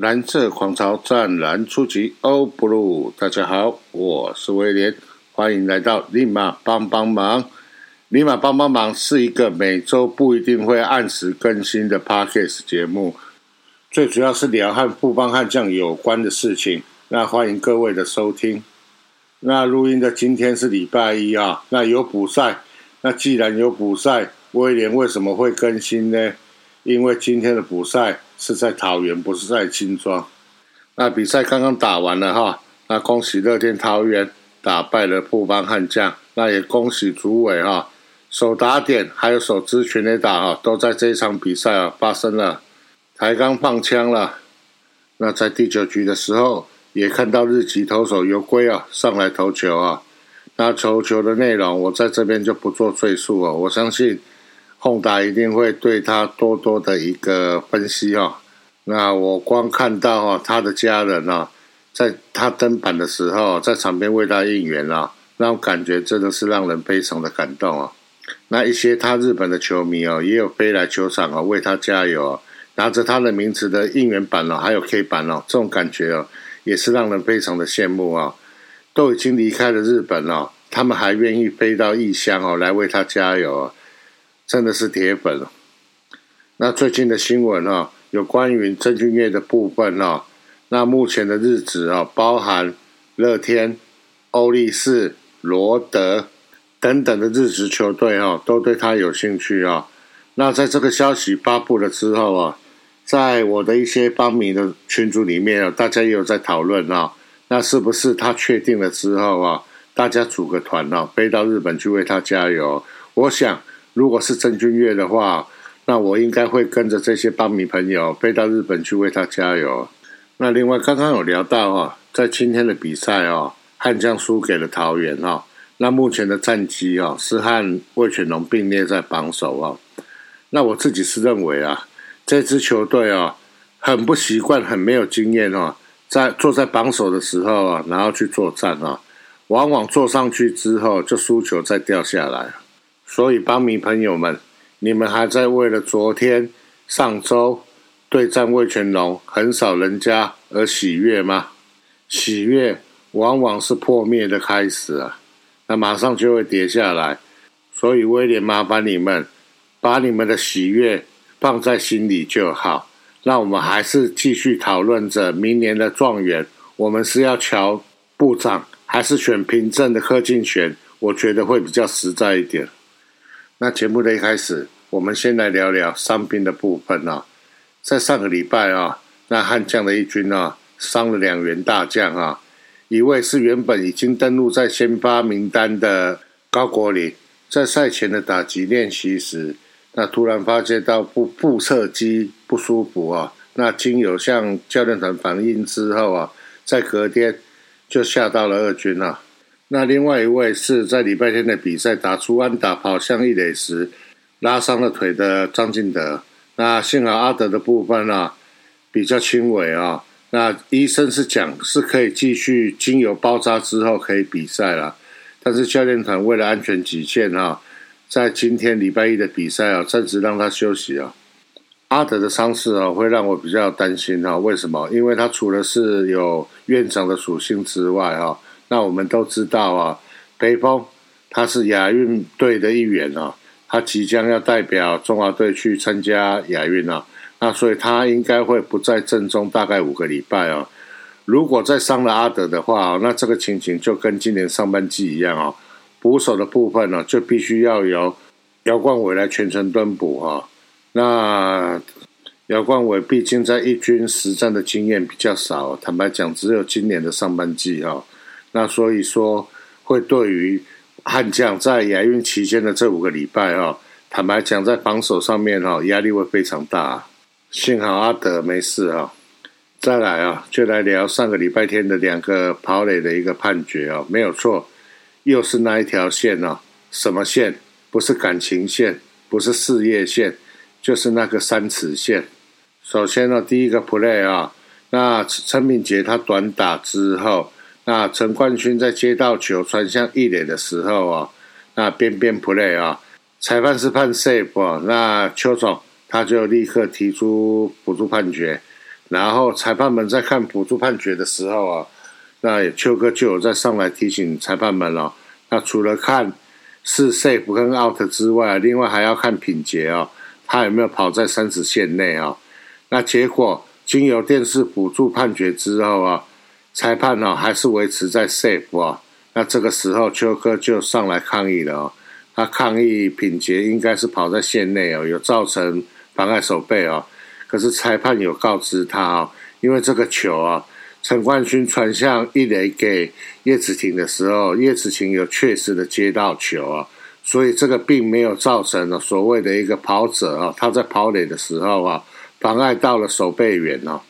蓝色狂潮湛蓝初级欧布鲁，大家好，我是威廉，欢迎来到立马帮帮忙。立马帮帮忙是一个每周不一定会按时更新的 podcast 节目，最主要是聊和富邦悍将有关的事情。那欢迎各位的收听。那录音的今天是礼拜一啊，那有补赛。那既然有补赛，威廉为什么会更新呢？因为今天的补赛。是在桃园，不是在新庄。那比赛刚刚打完了哈，那恭喜乐天桃园打败了布邦悍将，那也恭喜主委哈，手打点还有手支全垒打哈，都在这一场比赛啊发生了。抬杠放枪了，那在第九局的时候，也看到日籍投手游龟啊上来投球啊，那投球的内容我在这边就不做赘述了，我相信。宏达一定会对他多多的一个分析哦。那我光看到哦，他的家人啊，在他登板的时候，在场边为他应援啊，那种感觉真的是让人非常的感动啊。那一些他日本的球迷哦，也有飞来球场啊，为他加油，拿着他的名字的应援板哦，还有 K 板哦，这种感觉哦，也是让人非常的羡慕啊。都已经离开了日本了，他们还愿意飞到异乡哦，来为他加油。真的是铁粉了。那最近的新闻啊，有关于郑俊业的部分啊，那目前的日子啊，包含乐天、欧力士、罗德等等的日职球队啊，都对他有兴趣啊。那在这个消息发布了之后啊，在我的一些帮民的群组里面啊，大家也有在讨论啊，那是不是他确定了之后啊，大家组个团啊，飞到日本去为他加油？我想。如果是郑钧岳的话，那我应该会跟着这些帮迷朋友飞到日本去为他加油。那另外刚刚有聊到哦，在今天的比赛哦，悍将输给了桃园哦。那目前的战绩哦是和魏全龙并列在榜首哦。那我自己是认为啊，这支球队哦很不习惯，很没有经验哦，在坐在榜首的时候啊，然后去作战啊，往往坐上去之后就输球再掉下来。所以，帮迷朋友们，你们还在为了昨天、上周对战魏全龙横扫人家而喜悦吗？喜悦往往是破灭的开始啊！那马上就会跌下来。所以，威廉麻烦你们把你们的喜悦放在心里就好。那我们还是继续讨论着明年的状元，我们是要乔部长，还是选平正的柯敬选？我觉得会比较实在一点。那节目的一开始，我们先来聊聊伤兵的部分啊。在上个礼拜啊，那悍将的一军啊，伤了两员大将啊。一位是原本已经登录在先发名单的高国林，在赛前的打击练习时，那突然发现到腹腹侧肌不舒服啊。那经由向教练团反映之后啊，在隔天就下到了二军啊。那另外一位是在礼拜天的比赛打出安打跑向一垒时拉伤了腿的张进德。那幸好阿德的部分啊比较轻微啊。那医生是讲是可以继续经由包扎之后可以比赛了。但是教练团为了安全起见啊，在今天礼拜一的比赛啊暂时让他休息啊。阿德的伤势啊会让我比较担心啊。为什么？因为他除了是有院长的属性之外啊。那我们都知道啊，北风他是亚运队的一员啊，他即将要代表中华队去参加亚运啊，那所以他应该会不在阵中大概五个礼拜啊。如果再伤了阿德的话，那这个情形就跟今年上半季一样啊，捕手的部分呢就必须要由姚冠伟来全程蹲捕哈。那姚冠伟毕竟在一军实战的经验比较少，坦白讲，只有今年的上半季哈。那所以说，会对于悍将在亚运期间的这五个礼拜哈，坦白讲，在防守上面哈，压力会非常大。幸好阿德没事哈。再来啊，就来聊上个礼拜天的两个跑垒的一个判决啊，没有错，又是那一条线哦？什么线？不是感情线，不是事业线，就是那个三尺线。首先呢，第一个 play 啊，那陈敏杰他短打之后。那陈冠勋在接到球传向一垒的时候啊，那边边 play 啊，裁判是判 safe 啊，那邱总他就立刻提出辅助判决，然后裁判们在看辅助判决的时候啊，那邱哥就有在上来提醒裁判们了。那除了看是 safe 跟 out 之外，另外还要看品捷啊，他有没有跑在三十线内啊？那结果经由电视辅助判决之后啊，裁判呢还是维持在 safe 啊。那这个时候秋哥就上来抗议了哦，他抗议品捷应该是跑在线内哦，有造成妨碍守备哦。可是裁判有告知他哦，因为这个球啊，陈冠勋传向一垒给叶子婷的时候，叶子婷有确实的接到球啊，所以这个并没有造成了所谓的一个跑者啊，他在跑垒的时候啊，妨碍到了守备员哦。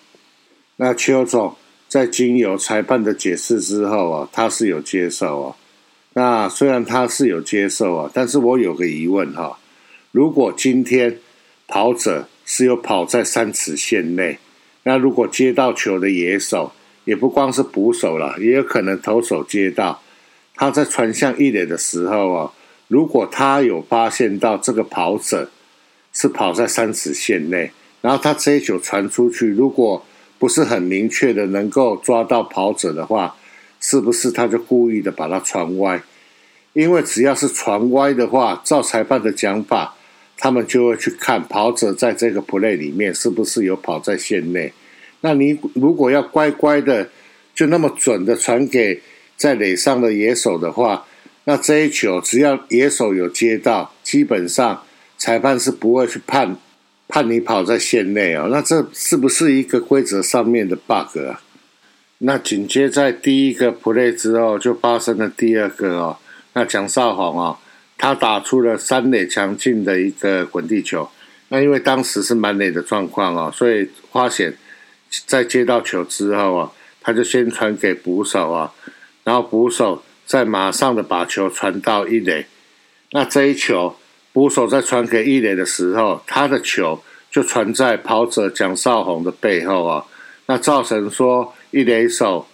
那邱总在经由裁判的解释之后啊，他是有接受啊。那虽然他是有接受啊，但是我有个疑问哈，如果今天跑者。是有跑在三尺线内，那如果接到球的野手，也不光是捕手了，也有可能投手接到，他在传向一垒的时候啊，如果他有发现到这个跑者是跑在三尺线内，然后他这一球传出去，如果不是很明确的能够抓到跑者的话，是不是他就故意的把它传歪？因为只要是传歪的话，照裁判的讲法。他们就会去看跑者在这个 play 里面是不是有跑在线内。那你如果要乖乖的就那么准的传给在垒上的野手的话，那这一球只要野手有接到，基本上裁判是不会去判判你跑在线内哦。那这是不是一个规则上面的 bug 啊？那紧接在第一个 play 之后，就发生了第二个哦。那蒋少红啊。他打出了三垒强劲的一个滚地球，那因为当时是满垒的状况哦，所以花显在接到球之后啊，他就先传给捕手啊，然后捕手再马上的把球传到一垒。那这一球，捕手在传给易垒的时候，他的球就传在跑者蒋少红的背后啊，那造成说易垒手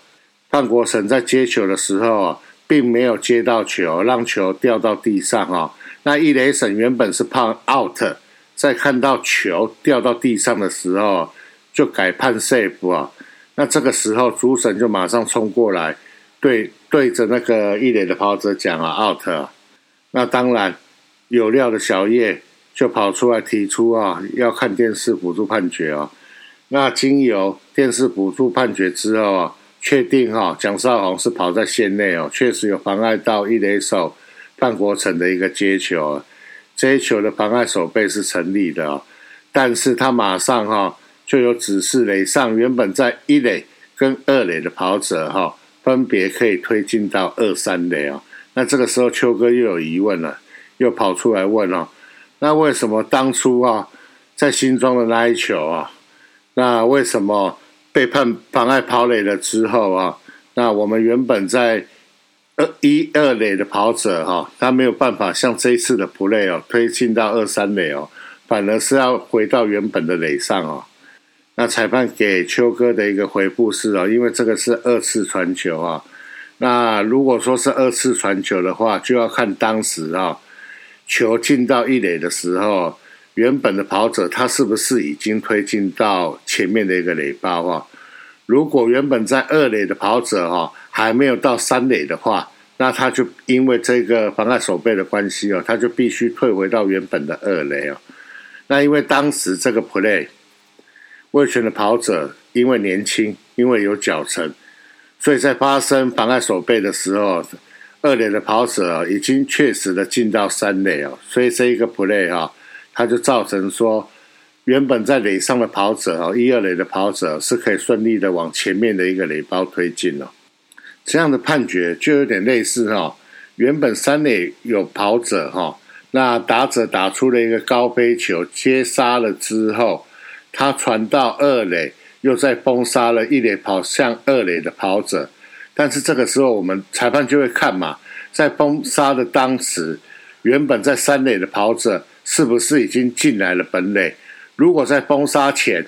范国成在接球的时候啊。并没有接到球，让球掉到地上哦。那易雷神原本是判 out，在看到球掉到地上的时候，就改判 safe 啊。那这个时候主审就马上冲过来，对对着那个易磊的跑者讲啊 out。那当然有料的小叶就跑出来提出啊，要看电视辅助判决哦。那经由电视辅助判决之后啊。确定哈，蒋少红是跑在线内哦，确实有妨碍到一垒手范国成的一个接球，这一球的妨碍守备是成立的哦。但是他马上哈就有指示垒上原本在一垒跟二垒的跑者哈，分别可以推进到二三垒哦。那这个时候秋哥又有疑问了，又跑出来问哦，那为什么当初啊在新庄的那一球啊，那为什么？被判妨碍跑垒了之后啊，那我们原本在二一二垒的跑者哈，他没有办法像这一次的 play 哦推进到二三垒哦，反而是要回到原本的垒上哦。那裁判给秋哥的一个回复是哦，因为这个是二次传球啊。那如果说是二次传球的话，就要看当时啊球进到一垒的时候。原本的跑者他是不是已经推进到前面的一个垒包哈？如果原本在二垒的跑者哈还没有到三垒的话，那他就因为这个妨碍守备的关系哦，他就必须退回到原本的二垒哦。那因为当时这个 play 卫权的跑者因为年轻，因为有脚程，所以在发生妨碍守备的时候，二垒的跑者已经确实的进到三垒哦，所以这一个 play 哈。它就造成说，原本在垒上的跑者哦，一二垒的跑者是可以顺利的往前面的一个垒包推进了。这样的判决就有点类似哈，原本三垒有跑者哈，那打者打出了一个高飞球接杀了之后，他传到二垒，又再封杀了一垒跑向二垒的跑者，但是这个时候我们裁判就会看嘛，在封杀的当时，原本在三垒的跑者。是不是已经进来了本垒？如果在封杀前，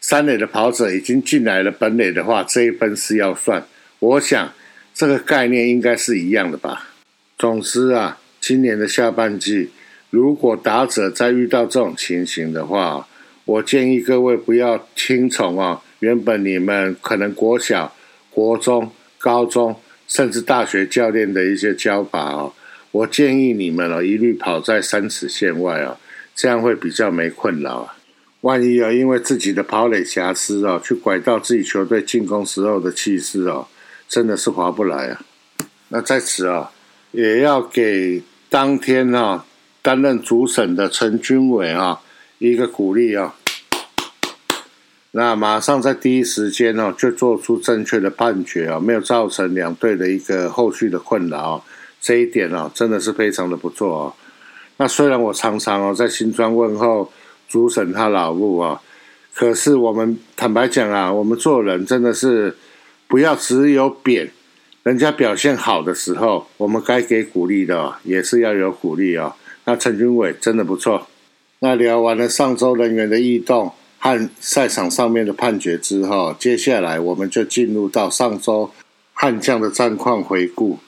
三垒的跑者已经进来了本垒的话，这一分是要算。我想这个概念应该是一样的吧。总之啊，今年的下半季，如果打者再遇到这种情形的话，我建议各位不要听从啊原本你们可能国小、国中、高中，甚至大学教练的一些教法哦，我建议你们哦，一律跑在三尺线外哦，这样会比较没困扰啊。万一啊，因为自己的跑垒瑕疵哦，去拐到自己球队进攻时候的气势哦，真的是划不来啊。那在此啊，也要给当天啊担任主审的陈军伟啊一个鼓励啊。那马上在第一时间哦，就做出正确的判决啊，没有造成两队的一个后续的困扰，这一点哦，真的是非常的不错哦。那虽然我常常哦在新庄问候主审他老母啊，可是我们坦白讲啊，我们做人真的是不要只有贬，人家表现好的时候，我们该给鼓励的也是要有鼓励哦。那陈军伟真的不错。那聊完了上周人员的异动。和赛场上面的判决之后，接下来我们就进入到上周悍将的战况回顾。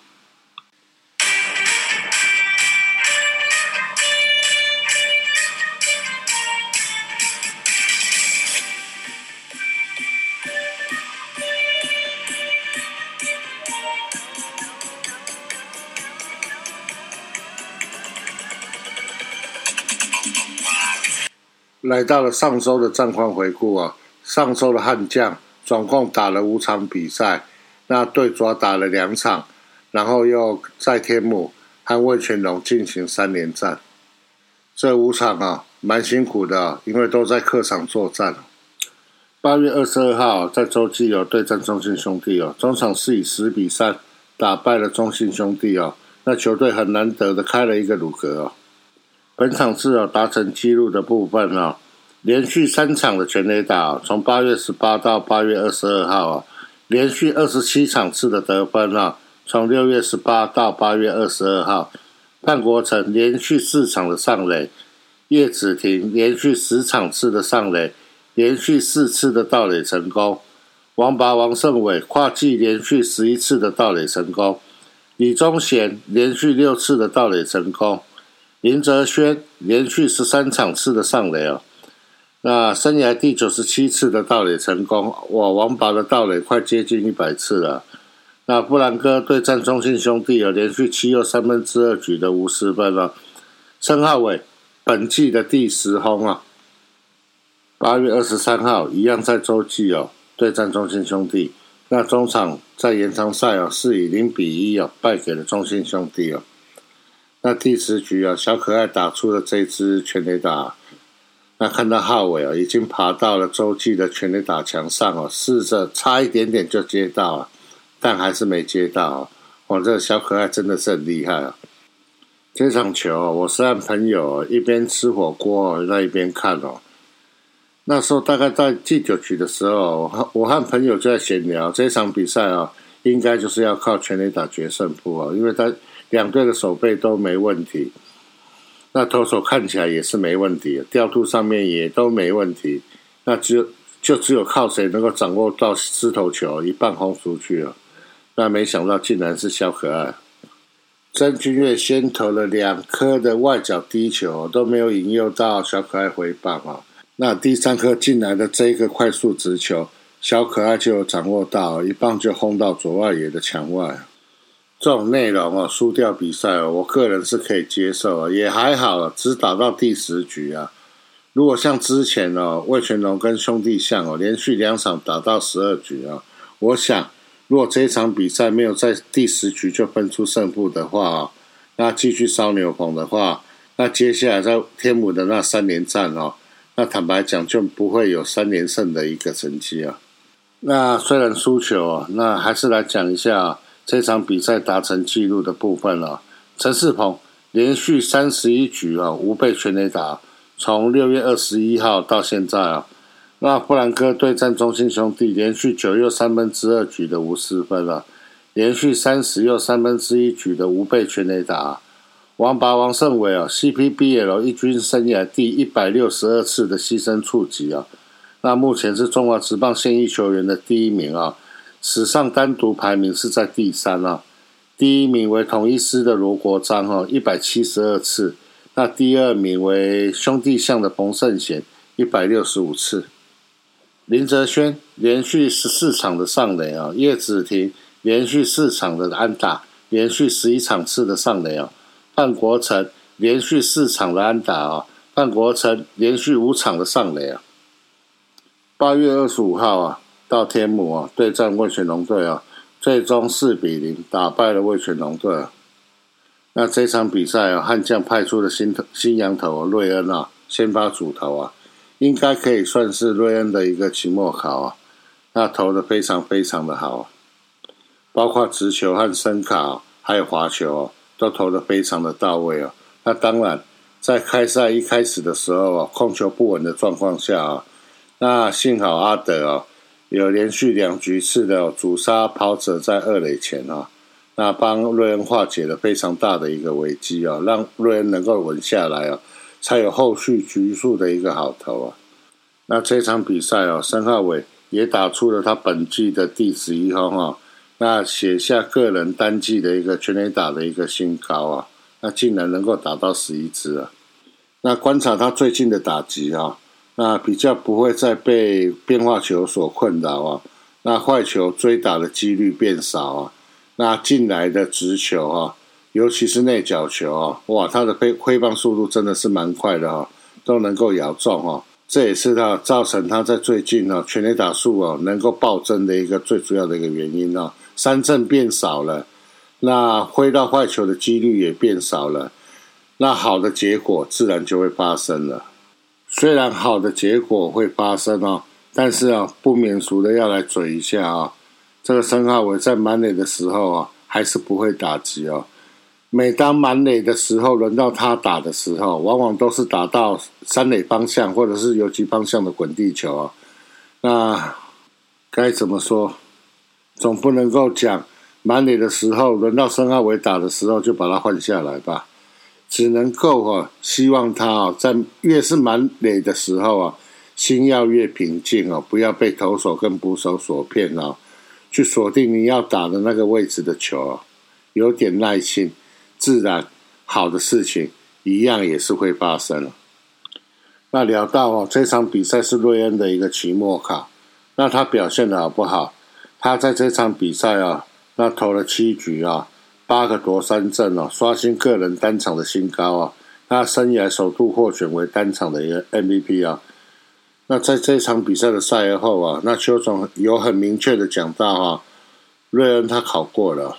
来到了上周的战况回顾啊，上周的悍将总共打了五场比赛，那对抓打了两场，然后又在天母和魏全龙进行三连战。这五场啊，蛮辛苦的，因为都在客场作战。八月二十二号在洲际有对战中信兄弟哦，中场是以十比三打败了中信兄弟哦，那球队很难得的开了一个鲁格哦。本场次啊达成纪录的部分啊，连续三场的全垒打，从八月十八到八月二十二号啊，连续二十七场次的得分啊，从六月十八到八月二十二号，范国成连续四场的上垒，叶子廷连续十场次的上垒，连续四次的盗垒成功，王拔王胜伟跨季连续十一次的盗垒成功，李宗贤连续六次的盗垒成功。林哲轩连续十三场次的上垒哦，那生涯第九十七次的盗垒成功，哇！王宝的盗垒快接近一百次了。那布兰哥对战中信兄弟有连续七又三分之二局的无失分了。陈浩伟本季的第十轰啊！八月二十三号一样在洲际哦对战中信兄弟，那中场在延长赛哦是以零比一哦败给了中信兄弟哦。那第十局啊，小可爱打出了这支全垒打。那看到浩伟啊，已经爬到了洲际的全垒打墙上哦，试着差一点点就接到了，但还是没接到。哇，这小可爱真的是很厉害啊！这场球，我是和朋友一边吃火锅在一边看哦。那时候大概在第九局的时候，我和朋友就在闲聊，这场比赛啊，应该就是要靠全垒打决胜负啊，因为他。两队的手背都没问题，那投手看起来也是没问题，调度上面也都没问题，那只有就只有靠谁能够掌握到狮头球，一棒轰出去了。那没想到竟然是小可爱，曾君越先投了两颗的外角低球，都没有引诱到小可爱回棒啊。那第三颗进来的这一个快速直球，小可爱就掌握到，一棒就轰到左外野的墙外。这种内容哦，输掉比赛哦，我个人是可以接受啊，也还好，只打到第十局啊。如果像之前哦，魏全龙跟兄弟象哦，连续两场打到十二局啊，我想如果这一场比赛没有在第十局就分出胜负的话，那继续烧牛棚的话，那接下来在天母的那三连战哦，那坦白讲就不会有三连胜的一个成绩啊。那虽然输球啊，那还是来讲一下。这场比赛达成纪录的部分了，陈世鹏连续三十一局啊无被全垒打，从六月二十一号到现在啊，那布兰克对战中心兄弟连续九又三分之二局的无失分了，连续三十又三分之一局的无被全垒打，王拔王胜伟啊 CPBL 一军生涯第一百六十二次的牺牲触及啊，那目前是中华职棒现役球员的第一名啊。史上单独排名是在第三啊，第一名为同一师的罗国璋哈，一百七十二次，那第二名为兄弟象的冯胜贤，一百六十五次。林哲轩连续十四场的上垒啊，叶子庭连续四场的安打，连续十一场次的上垒啊，范国成连续四场的安打啊，范国成连续五场的上垒啊。八月二十五号啊，到天母啊对战味全龙队啊，最终四比零打败了味全龙队。那这场比赛啊，悍将派出的新头新羊头瑞恩啊，先发主投啊，应该可以算是瑞恩的一个期末考啊。那投的非常非常的好，包括直球和深卡，还有滑球，都投的非常的到位啊。那当然，在开赛一开始的时候啊，控球不稳的状况下啊，那幸好阿德啊，有连续两局次的主杀跑者在二垒前啊。那帮瑞恩化解了非常大的一个危机啊，让瑞恩能够稳下来啊，才有后续局数的一个好投啊。那这场比赛哦，申浩伟也打出了他本季的第十一轰啊，那写下个人单季的一个全垒打的一个新高啊，那竟然能够打到十一支啊。那观察他最近的打击啊，那比较不会再被变化球所困扰啊，那坏球追打的几率变少啊。那进来的直球啊，尤其是内角球啊，哇，它的挥挥棒速度真的是蛮快的哈，都能够咬中哈。这也是他造成他在最近呢全垒打数啊能够暴增的一个最主要的一个原因啊。三振变少了，那挥到坏球的几率也变少了，那好的结果自然就会发生了。虽然好的结果会发生哦，但是啊，不免俗的要来嘴一下啊。这个申浩伟在满垒的时候啊，还是不会打击哦。每当满垒的时候，轮到他打的时候，往往都是打到三垒方向或者是游击方向的滚地球啊。那该怎么说？总不能够讲满垒的时候，轮到申浩伟打的时候就把他换下来吧？只能够啊，希望他啊，在越是满垒的时候啊，心要越平静哦，不要被投手跟捕手所骗啊。去锁定你要打的那个位置的球，有点耐心，自然好的事情一样也是会发生。那聊到哦，这场比赛是瑞恩的一个期末考，那他表现的好不好？他在这场比赛啊，那投了七局啊，八个夺三振哦，刷新个人单场的新高啊，那生涯首度获选为单场的一个 MVP 啊。那在这场比赛的赛后啊，那邱总有很明确的讲到哈，瑞恩他考过了。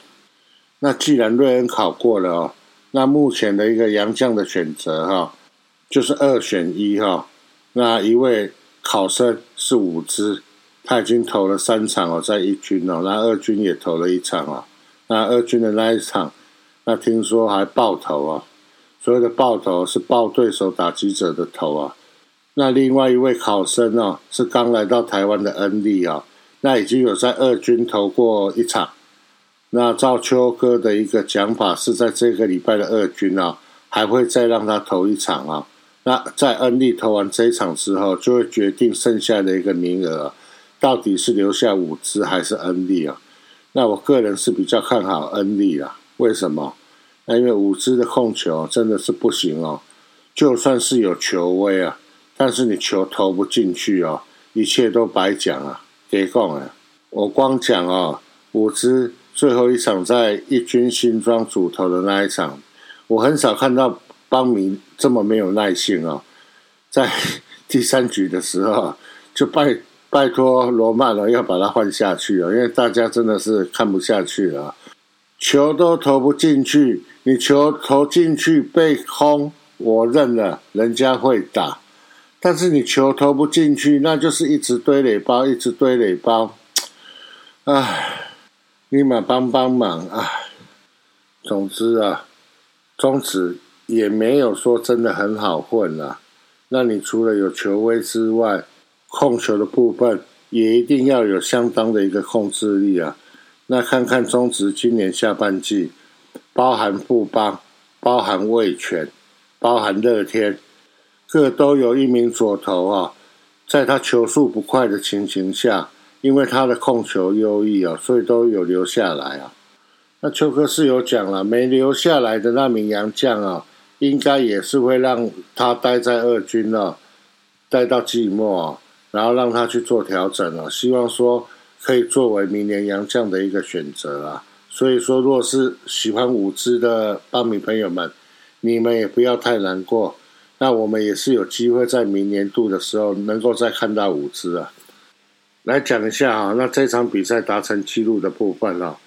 那既然瑞恩考过了哦，那目前的一个洋将的选择哈，就是二选一哈。那一位考生是五支，他已经投了三场哦，在一军哦，那二军也投了一场哦。那二军的那一场，那听说还爆头啊，所谓的爆头是爆对手打击者的头啊。那另外一位考生哦，是刚来到台湾的恩利啊，那已经有在二军投过一场。那赵秋哥的一个讲法，是在这个礼拜的二军啊，还会再让他投一场啊。那在恩利投完这一场之后，就会决定剩下的一个名额，到底是留下五支还是恩利啊？那我个人是比较看好恩利啊。为什么？那因为五支的控球真的是不行哦，就算是有球威啊。但是你球投不进去哦，一切都白讲啊！别讲了，我光讲哦，五支最后一场在一军新庄主投的那一场，我很少看到邦迷这么没有耐性哦，在第三局的时候就拜拜托罗曼了，要把他换下去哦，因为大家真的是看不下去了，球都投不进去，你球投进去被轰，我认了，人家会打。但是你球投不进去，那就是一直堆垒包，一直堆垒包，唉，立马帮帮忙啊！总之啊，中职也没有说真的很好混啊。那你除了有球威之外，控球的部分也一定要有相当的一个控制力啊。那看看中职今年下半季，包含富邦、包含味全、包含乐天。各都有一名左投啊，在他球速不快的情形下，因为他的控球优异啊，所以都有留下来啊。那邱哥是有讲了，没留下来的那名洋将啊，应该也是会让他待在二军啊，待到季末，然后让他去做调整啊，希望说可以作为明年杨将的一个选择啊。所以说，如果是喜欢五支的邦米朋友们，你们也不要太难过。那我们也是有机会在明年度的时候能够再看到五支啊。来讲一下啊，那这场比赛达成纪录的部分啊，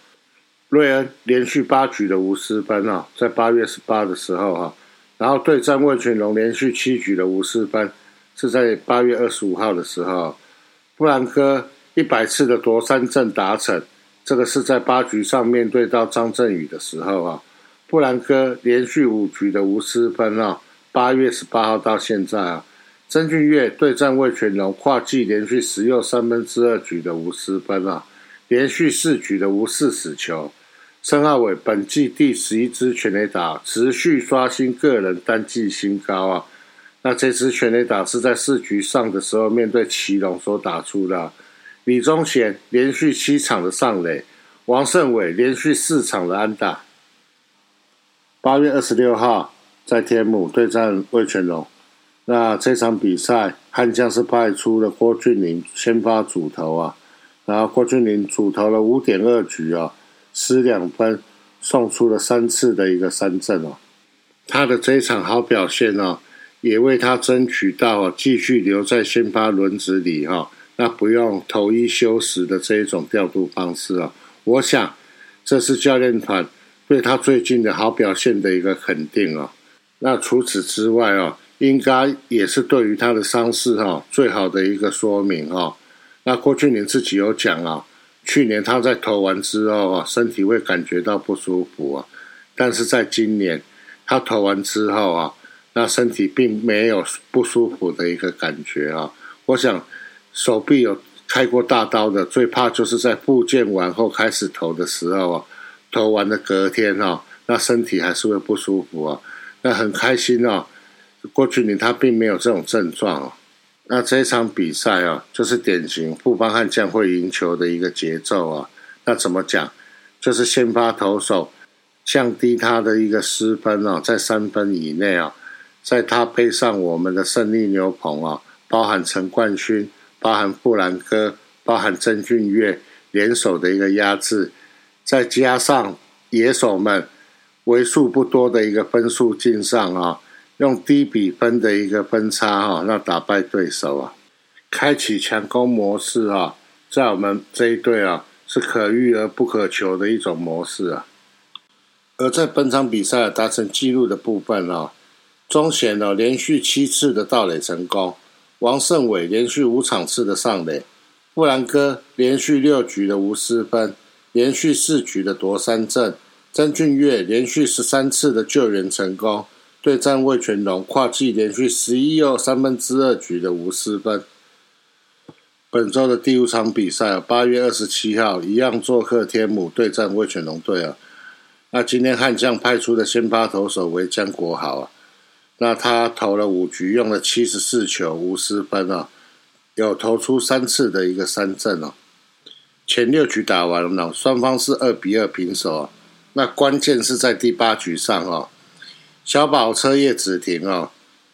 瑞恩连续八局的无失分啊，在八月十八的时候哈，然后对战魏全龙连续七局的无失分是在八月二十五号的时候，布兰科一百次的夺三阵达成，这个是在八局上面对到张振宇的时候啊，布兰科连续五局的无失分啊。八月十八号到现在啊，曾俊岳对战魏全龙跨季连续十又三分之二局的无失分啊，连续四局的无四死球。申浩伟本季第十一支全垒打，持续刷新个人单季新高啊。那这支全垒打是在四局上的时候面对祁隆所打出的。李宗贤连续七场的上垒，王胜伟连续四场的安打。八月二十六号。在天母对战魏全龙，那这场比赛悍将是派出了郭俊霖先发主投啊，然后郭俊霖主投了五点二局啊，失两分，送出了三次的一个三振哦。他的这一场好表现哦，也为他争取到继续留在先发轮子里哈，那不用投一休十的这一种调度方式啊。我想这是教练团对他最近的好表现的一个肯定哦。那除此之外哦，应该也是对于他的伤势哈最好的一个说明哈。那郭俊霖自己有讲啊，去年他在投完之后啊，身体会感觉到不舒服啊，但是在今年他投完之后啊，那身体并没有不舒服的一个感觉啊。我想手臂有开过大刀的，最怕就是在复健完后开始投的时候啊，投完的隔天哈，那身体还是会不舒服啊。那很开心哦，郭俊霖他并没有这种症状哦。那这一场比赛啊，就是典型富邦悍将会赢球的一个节奏啊。那怎么讲？就是先发投手降低他的一个失分哦，在三分以内啊，在他配上我们的胜利牛棚啊，包含陈冠勋、包含富兰哥、包含曾俊岳联手的一个压制，再加上野手们。为数不多的一个分数进上啊，用低比分的一个分差哈，那打败对手啊，开启强攻模式啊，在我们这一队啊是可遇而不可求的一种模式啊。而在本场比赛达成纪录的部分啊，中贤呢连续七次的盗垒成功，王胜伟连续五场次的上垒，布兰哥连续六局的无失分，连续四局的夺三振。曾俊岳连续十三次的救援成功，对战魏全龙跨季连续十一又三分之二局的无失分。本周的第五场比赛，八月二十七号一样做客天母对战魏全龙队啊。那今天悍将派出的先发投手为江国豪啊，那他投了五局，用了七十四球，无失分啊，有投出三次的一个三振哦。前六局打完了，双方是二比二平手啊。那关键是在第八局上哦，小宝车叶子停哦，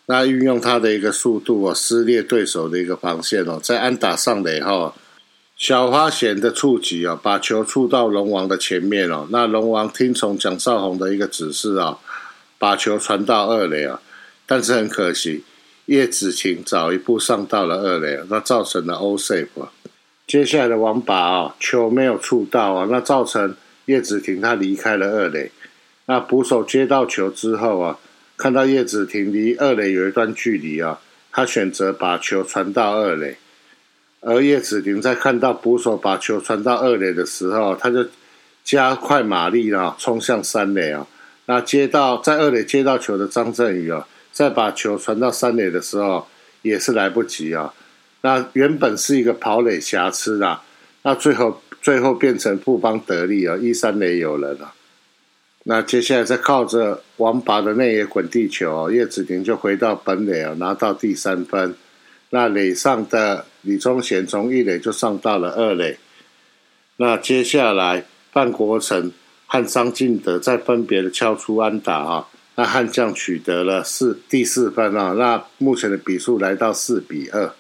那运用他的一个速度哦，撕裂对手的一个防线哦，在安打上垒后，小花贤的触及哦，把球触到龙王的前面哦，那龙王听从蒋少红的一个指示啊，把球传到二垒啊，但是很可惜，叶子晴早一步上到了二垒，那造成了 O safe。接下来的王把啊，球没有触到啊，那造成。叶子婷他离开了二垒，那捕手接到球之后啊，看到叶子婷离二垒有一段距离啊，他选择把球传到二垒。而叶子婷在看到捕手把球传到二垒的时候，他就加快马力啊，冲向三垒啊。那接到在二垒接到球的张振宇啊，再把球传到三垒的时候，也是来不及啊。那原本是一个跑垒瑕疵啊，那最后。最后变成富邦得利啊，一三垒有人了。那接下来再靠着王拔的内野滚地球，叶子婷就回到本垒啊，拿到第三分。那垒上的李宗贤从一垒就上到了二垒。那接下来范国成和张进德再分别的敲出安打啊，那悍将取得了四第四分啊，那目前的比数来到四比二。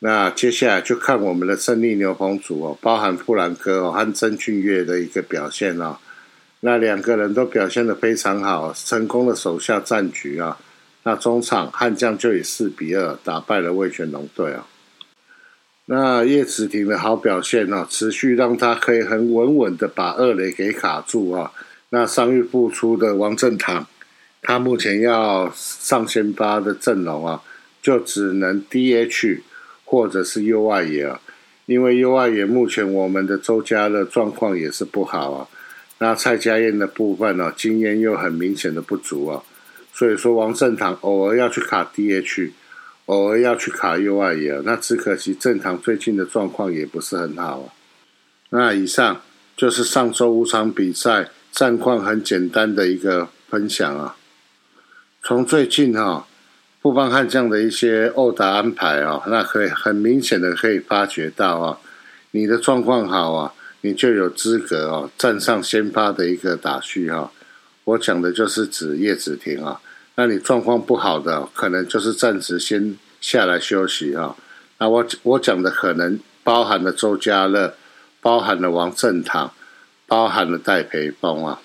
那接下来就看我们的胜利牛棚组哦，包含布兰哥哦和曾俊岳的一个表现哦。那两个人都表现的非常好，成功的守下战局啊。那中场悍将就以四比二打败了魏全龙队啊。那叶子廷的好表现哦，持续让他可以很稳稳的把二垒给卡住啊。那伤愈复出的王正堂，他目前要上先发的阵容啊，就只能 DH 或者是 U 外野。因为 U 外野目前我们的周家乐状况也是不好啊。那蔡家燕的部分呢，经验又很明显的不足啊。所以说王正堂偶尔要去卡 DH。偶尔要去卡右外野，那只可惜正堂最近的状况也不是很好啊。那以上就是上周五场比赛战况很简单的一个分享啊。从最近哈布邦悍将的一些殴打安排啊，那可以很明显的可以发觉到啊，你的状况好啊，你就有资格哦站上先发的一个打序哈。我讲的就是指叶子庭啊。那你状况不好的，可能就是暂时先下来休息啊。那我我讲的可能包含了周家乐，包含了王正堂，包含了戴培峰啊。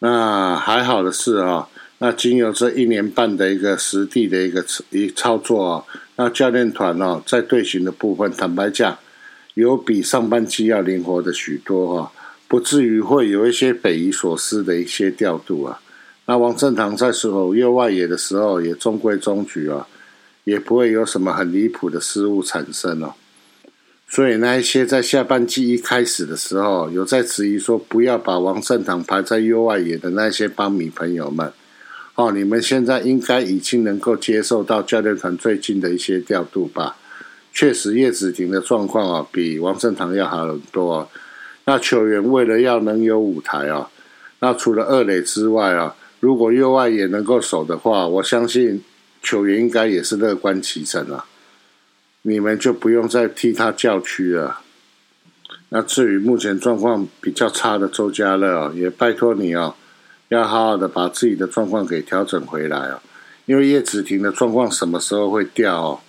那还好的是啊，那经由这一年半的一个实地的一个一操作啊，那教练团哦在队形的部分，坦白讲，有比上半期要灵活的许多哈，不至于会有一些匪夷所思的一些调度啊。那王正堂在守右外野的时候也中规中矩啊，也不会有什么很离谱的失误产生哦。所以那一些在下半季一开始的时候有在质疑说不要把王正堂排在右外野的那些帮迷朋友们，哦，你们现在应该已经能够接受到教练团最近的一些调度吧？确实叶子婷的状况啊比王正堂要好很多。那球员为了要能有舞台啊，那除了二垒之外啊。如果右外也能够守的话，我相信球员应该也是乐观其成啊。你们就不用再替他叫屈了。那至于目前状况比较差的周家乐，也拜托你哦，要好好的把自己的状况给调整回来哦。因为叶子婷的状况什么时候会掉哦，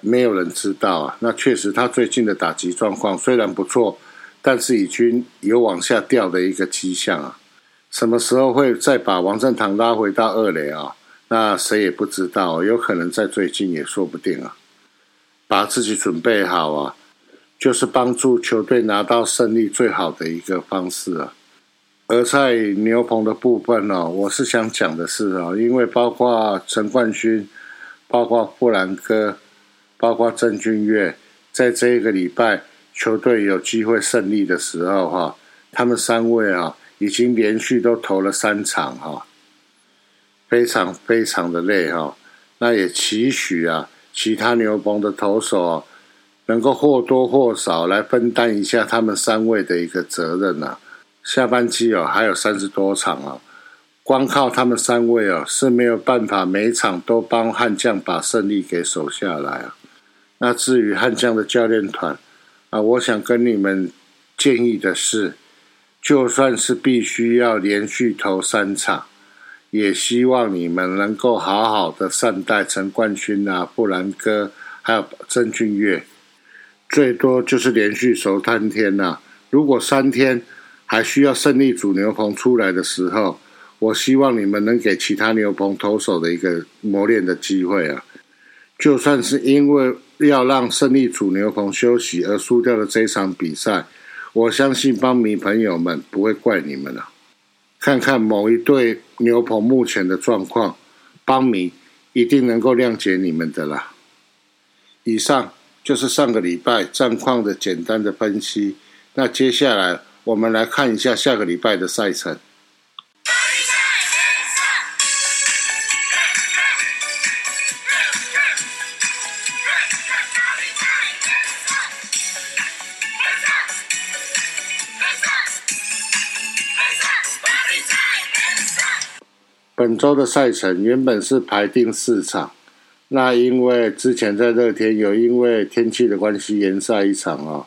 没有人知道啊。那确实他最近的打击状况虽然不错，但是已经有往下掉的一个迹象啊。什么时候会再把王振堂拉回到二垒啊？那谁也不知道，有可能在最近也说不定啊。把自己准备好啊，就是帮助球队拿到胜利最好的一个方式啊。而在牛棚的部分呢，我是想讲的是啊，因为包括陈冠勋、包括布兰哥、包括郑俊岳，在这一个礼拜球队有机会胜利的时候哈，他们三位啊。已经连续都投了三场哈，非常非常的累哈。那也期许啊，其他牛棚的投手能够或多或少来分担一下他们三位的一个责任呐。下半季哦还有三十多场啊，光靠他们三位哦是没有办法每场都帮悍将把胜利给守下来啊。那至于悍将的教练团啊，我想跟你们建议的是。就算是必须要连续投三场，也希望你们能够好好的善待陈冠勋啊、布兰哥，还有郑俊岳。最多就是连续守三天呐。如果三天还需要胜利主牛棚出来的时候，我希望你们能给其他牛棚投手的一个磨练的机会啊。就算是因为要让胜利主牛棚休息而输掉了这场比赛。我相信帮迷朋友们不会怪你们了。看看某一对牛棚目前的状况，邦尼一定能够谅解你们的啦。以上就是上个礼拜战况的简单的分析。那接下来我们来看一下下个礼拜的赛程。周的赛程原本是排定四场，那因为之前在乐天有因为天气的关系延赛一场啊，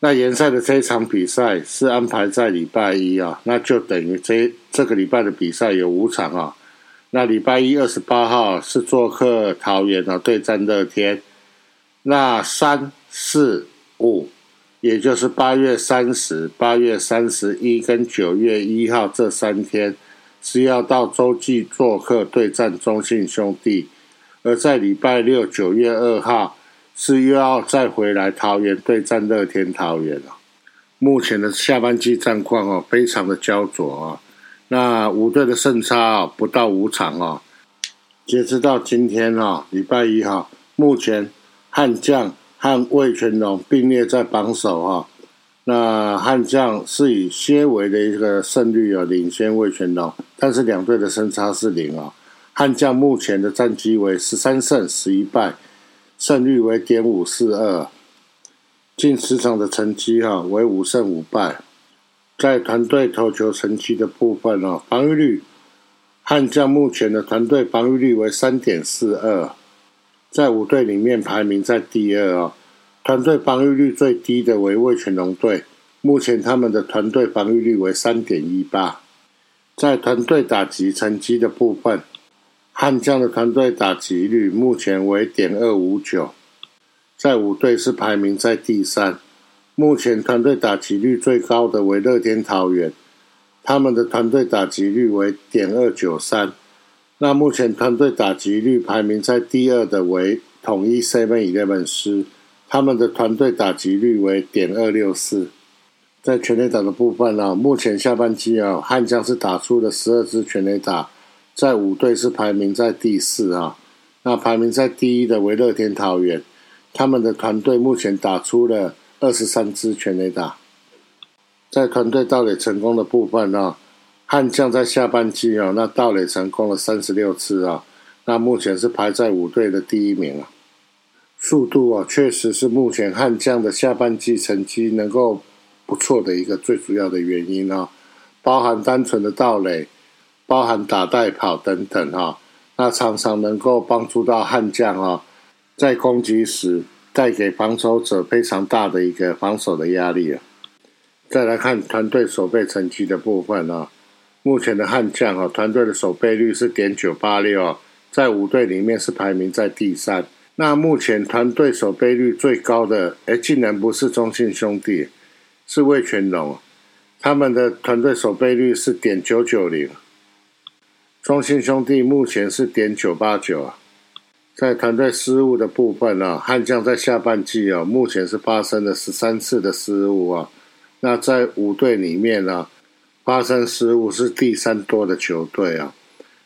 那延赛的这一场比赛是安排在礼拜一啊，那就等于这这个礼拜的比赛有五场啊。那礼拜一二十八号是做客桃园啊对战乐天，那三四五，也就是八月三十、八月三十一跟九月一号这三天，是要到洲际做客对战中信兄弟；而在礼拜六九月二号，是又要再回来桃园对战乐天桃园了。目前的下半季战况哦，非常的焦灼啊。那五队的胜差啊，不到五场哦。截止到今天啊，礼拜一哈，目前悍将和魏全龙并列在榜首哈。那悍将是以些微的一个胜率啊领先魏全龙，但是两队的胜差是零啊。悍将目前的战绩为十三胜十一败，胜率为点五四二，近十场的成绩哈为五胜五败。在团队投球成绩的部分哦，防御率，悍将目前的团队防御率为三点四二，在五队里面排名在第二哦。团队防御率最低的为味全龙队，目前他们的团队防御率为三点一八。在团队打击成绩的部分，悍将的团队打击率目前为点二五九，在五队是排名在第三。目前团队打击率最高的为乐天桃园，他们的团队打击率为点二九三。那目前团队打击率排名在第二的为统一 Seven Eleven 师，他们的团队打击率为点二六四。在全垒打的部分呢，目前下半季啊，悍将是打出了十二支全垒打，在五队是排名在第四啊。那排名在第一的为乐天桃园，他们的团队目前打出了。二十三支全垒打，在团队盗垒成功的部分啊，悍将在下半季啊，那盗垒成功了三十六次啊，那目前是排在五队的第一名啊。速度啊，确实是目前悍将的下半季成绩能够不错的一个最主要的原因啊，包含单纯的盗垒，包含打带跑等等哈，那常常能够帮助到悍将啊，在攻击时。带给防守者非常大的一个防守的压力啊！再来看团队守备成绩的部分啊，目前的悍将啊，团队的守备率是点九八六，在五队里面是排名在第三。那目前团队守备率最高的，哎，竟然不是中信兄弟，是魏全龙，他们的团队守备率是点九九零，中信兄弟目前是点九八九啊。在团队失误的部分呢，悍将在下半季啊，目前是发生了十三次的失误啊。那在五队里面呢，发生失误是第三多的球队啊。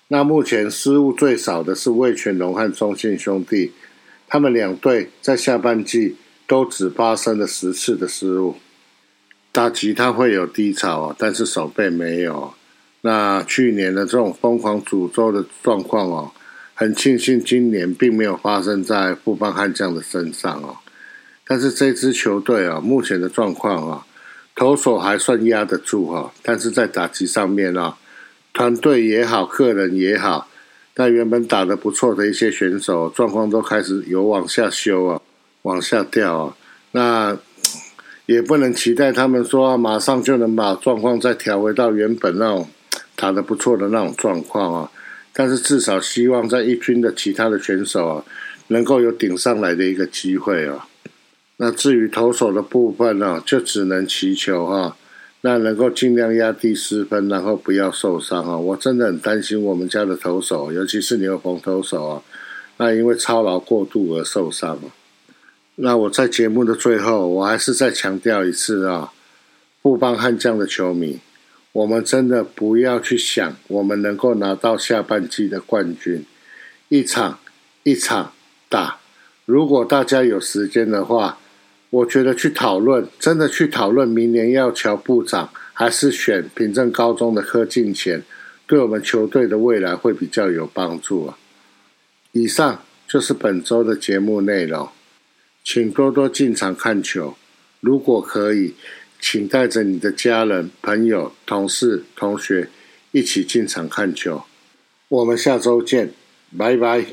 那目前失误最少的是魏全龙和中信兄弟，他们两队在下半季都只发生了十次的失误。打击他会有低潮啊，但是守备没有。那去年的这种疯狂诅咒的状况哦。很庆幸今年并没有发生在富邦悍将的身上哦，但是这支球队啊，目前的状况啊，投手还算压得住哈，但是在打击上面啊，团队也好，个人也好，但原本打得不错的一些选手，状况都开始有往下修啊，往下掉啊，那也不能期待他们说马上就能把状况再调回到原本那种打得不错的那种状况啊。但是至少希望在一军的其他的选手啊，能够有顶上来的一个机会啊。那至于投手的部分呢，就只能祈求哈，那能够尽量压低失分，然后不要受伤啊。我真的很担心我们家的投手，尤其是牛棚投手啊，那因为操劳过度而受伤啊。那我在节目的最后，我还是再强调一次啊，不帮悍将的球迷。我们真的不要去想，我们能够拿到下半季的冠军，一场一场打。如果大家有时间的话，我觉得去讨论，真的去讨论明年要乔部长还是选平镇高中的柯敬贤，对我们球队的未来会比较有帮助啊。以上就是本周的节目内容，请多多进场看球，如果可以。请带着你的家人、朋友、同事、同学一起进场看球。我们下周见，拜拜。